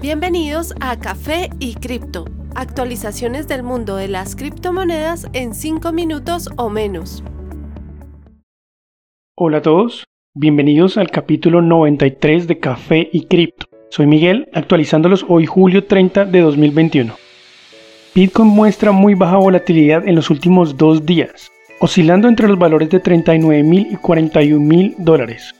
Bienvenidos a Café y Cripto, actualizaciones del mundo de las criptomonedas en 5 minutos o menos. Hola a todos, bienvenidos al capítulo 93 de Café y Cripto. Soy Miguel, actualizándolos hoy julio 30 de 2021. Bitcoin muestra muy baja volatilidad en los últimos dos días, oscilando entre los valores de 39 mil y 41 mil dólares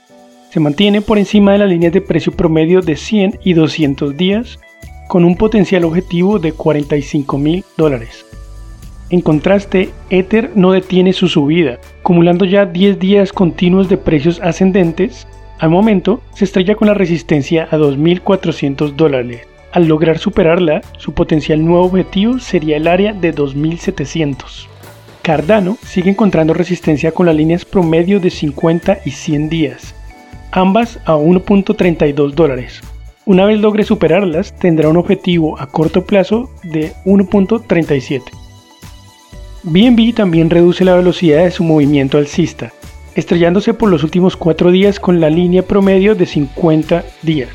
se mantiene por encima de las líneas de precio promedio de 100 y 200 días, con un potencial objetivo de 45 mil dólares. En contraste, Ether no detiene su subida, acumulando ya 10 días continuos de precios ascendentes. Al momento, se estrella con la resistencia a 2.400 dólares. Al lograr superarla, su potencial nuevo objetivo sería el área de 2.700. Cardano sigue encontrando resistencia con las líneas promedio de 50 y 100 días, ambas a 1.32 dólares. Una vez logre superarlas, tendrá un objetivo a corto plazo de 1.37. BNB también reduce la velocidad de su movimiento alcista, estrellándose por los últimos 4 días con la línea promedio de 50 días.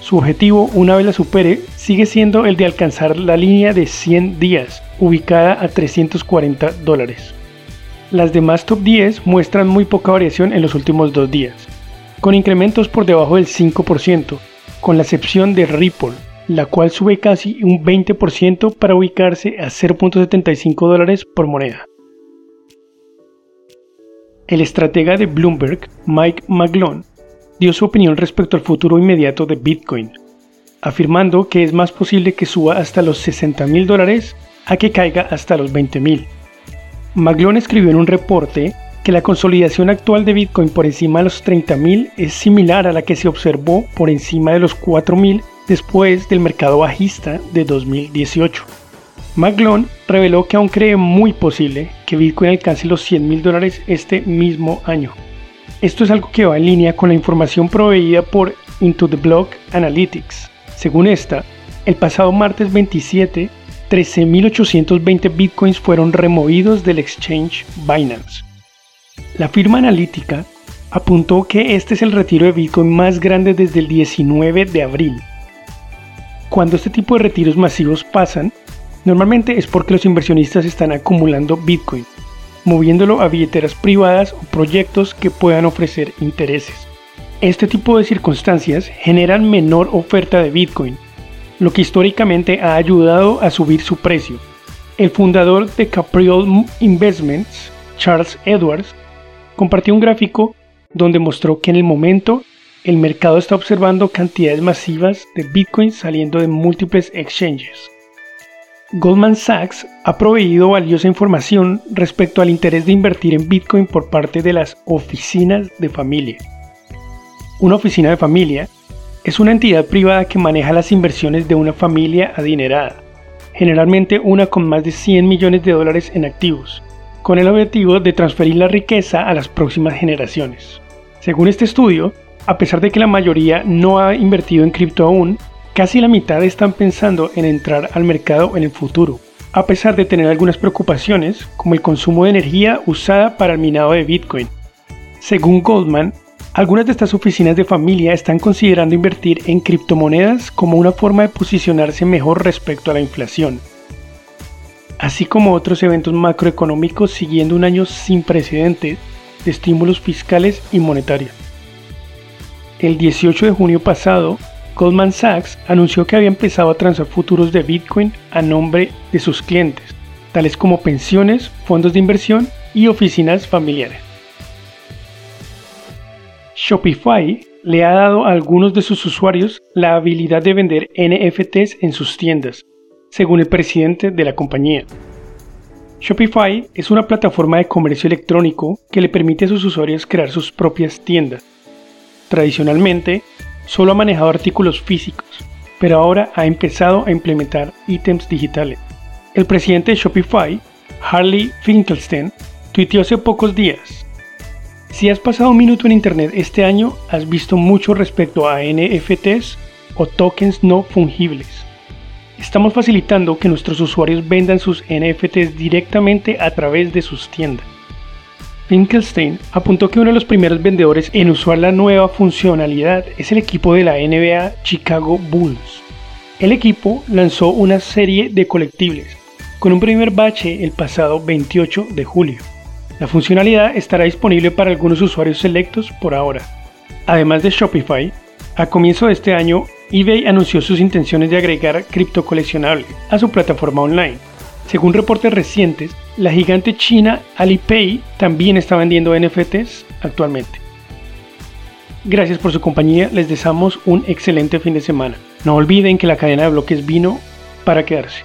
Su objetivo, una vez la supere, sigue siendo el de alcanzar la línea de 100 días, ubicada a 340 dólares. Las demás top 10 muestran muy poca variación en los últimos dos días con incrementos por debajo del 5%, con la excepción de Ripple, la cual sube casi un 20% para ubicarse a 0.75 dólares por moneda. El estratega de Bloomberg, Mike McGlone, dio su opinión respecto al futuro inmediato de Bitcoin, afirmando que es más posible que suba hasta los 60 mil dólares a que caiga hasta los 20 mil. McGlone escribió en un reporte que la consolidación actual de Bitcoin por encima de los 30.000 es similar a la que se observó por encima de los 4.000 después del mercado bajista de 2018. McGlone reveló que aún cree muy posible que Bitcoin alcance los 100.000 dólares este mismo año. Esto es algo que va en línea con la información proveída por Into the Block Analytics. Según esta, el pasado martes 27, 13.820 bitcoins fueron removidos del exchange Binance. La firma analítica apuntó que este es el retiro de Bitcoin más grande desde el 19 de abril. Cuando este tipo de retiros masivos pasan, normalmente es porque los inversionistas están acumulando Bitcoin, moviéndolo a billeteras privadas o proyectos que puedan ofrecer intereses. Este tipo de circunstancias generan menor oferta de Bitcoin, lo que históricamente ha ayudado a subir su precio. El fundador de Capriol Investments, Charles Edwards, compartió un gráfico donde mostró que en el momento el mercado está observando cantidades masivas de Bitcoin saliendo de múltiples exchanges. Goldman Sachs ha proveído valiosa información respecto al interés de invertir en Bitcoin por parte de las oficinas de familia. Una oficina de familia es una entidad privada que maneja las inversiones de una familia adinerada, generalmente una con más de 100 millones de dólares en activos con el objetivo de transferir la riqueza a las próximas generaciones. Según este estudio, a pesar de que la mayoría no ha invertido en cripto aún, casi la mitad están pensando en entrar al mercado en el futuro, a pesar de tener algunas preocupaciones como el consumo de energía usada para el minado de Bitcoin. Según Goldman, algunas de estas oficinas de familia están considerando invertir en criptomonedas como una forma de posicionarse mejor respecto a la inflación así como otros eventos macroeconómicos siguiendo un año sin precedentes de estímulos fiscales y monetarios. El 18 de junio pasado, Goldman Sachs anunció que había empezado a transar futuros de Bitcoin a nombre de sus clientes, tales como pensiones, fondos de inversión y oficinas familiares. Shopify le ha dado a algunos de sus usuarios la habilidad de vender NFTs en sus tiendas, según el presidente de la compañía. Shopify es una plataforma de comercio electrónico que le permite a sus usuarios crear sus propias tiendas. Tradicionalmente, solo ha manejado artículos físicos, pero ahora ha empezado a implementar ítems digitales. El presidente de Shopify, Harley Finkelstein, tuiteó hace pocos días. Si has pasado un minuto en Internet este año, has visto mucho respecto a NFTs o tokens no fungibles. Estamos facilitando que nuestros usuarios vendan sus NFTs directamente a través de sus tiendas. Finkelstein apuntó que uno de los primeros vendedores en usar la nueva funcionalidad es el equipo de la NBA Chicago Bulls. El equipo lanzó una serie de colectibles, con un primer bache el pasado 28 de julio. La funcionalidad estará disponible para algunos usuarios selectos por ahora. Además de Shopify, a comienzo de este año, eBay anunció sus intenciones de agregar cripto coleccionable a su plataforma online. Según reportes recientes, la gigante china Alipay también está vendiendo NFTs actualmente. Gracias por su compañía, les deseamos un excelente fin de semana. No olviden que la cadena de bloques vino para quedarse.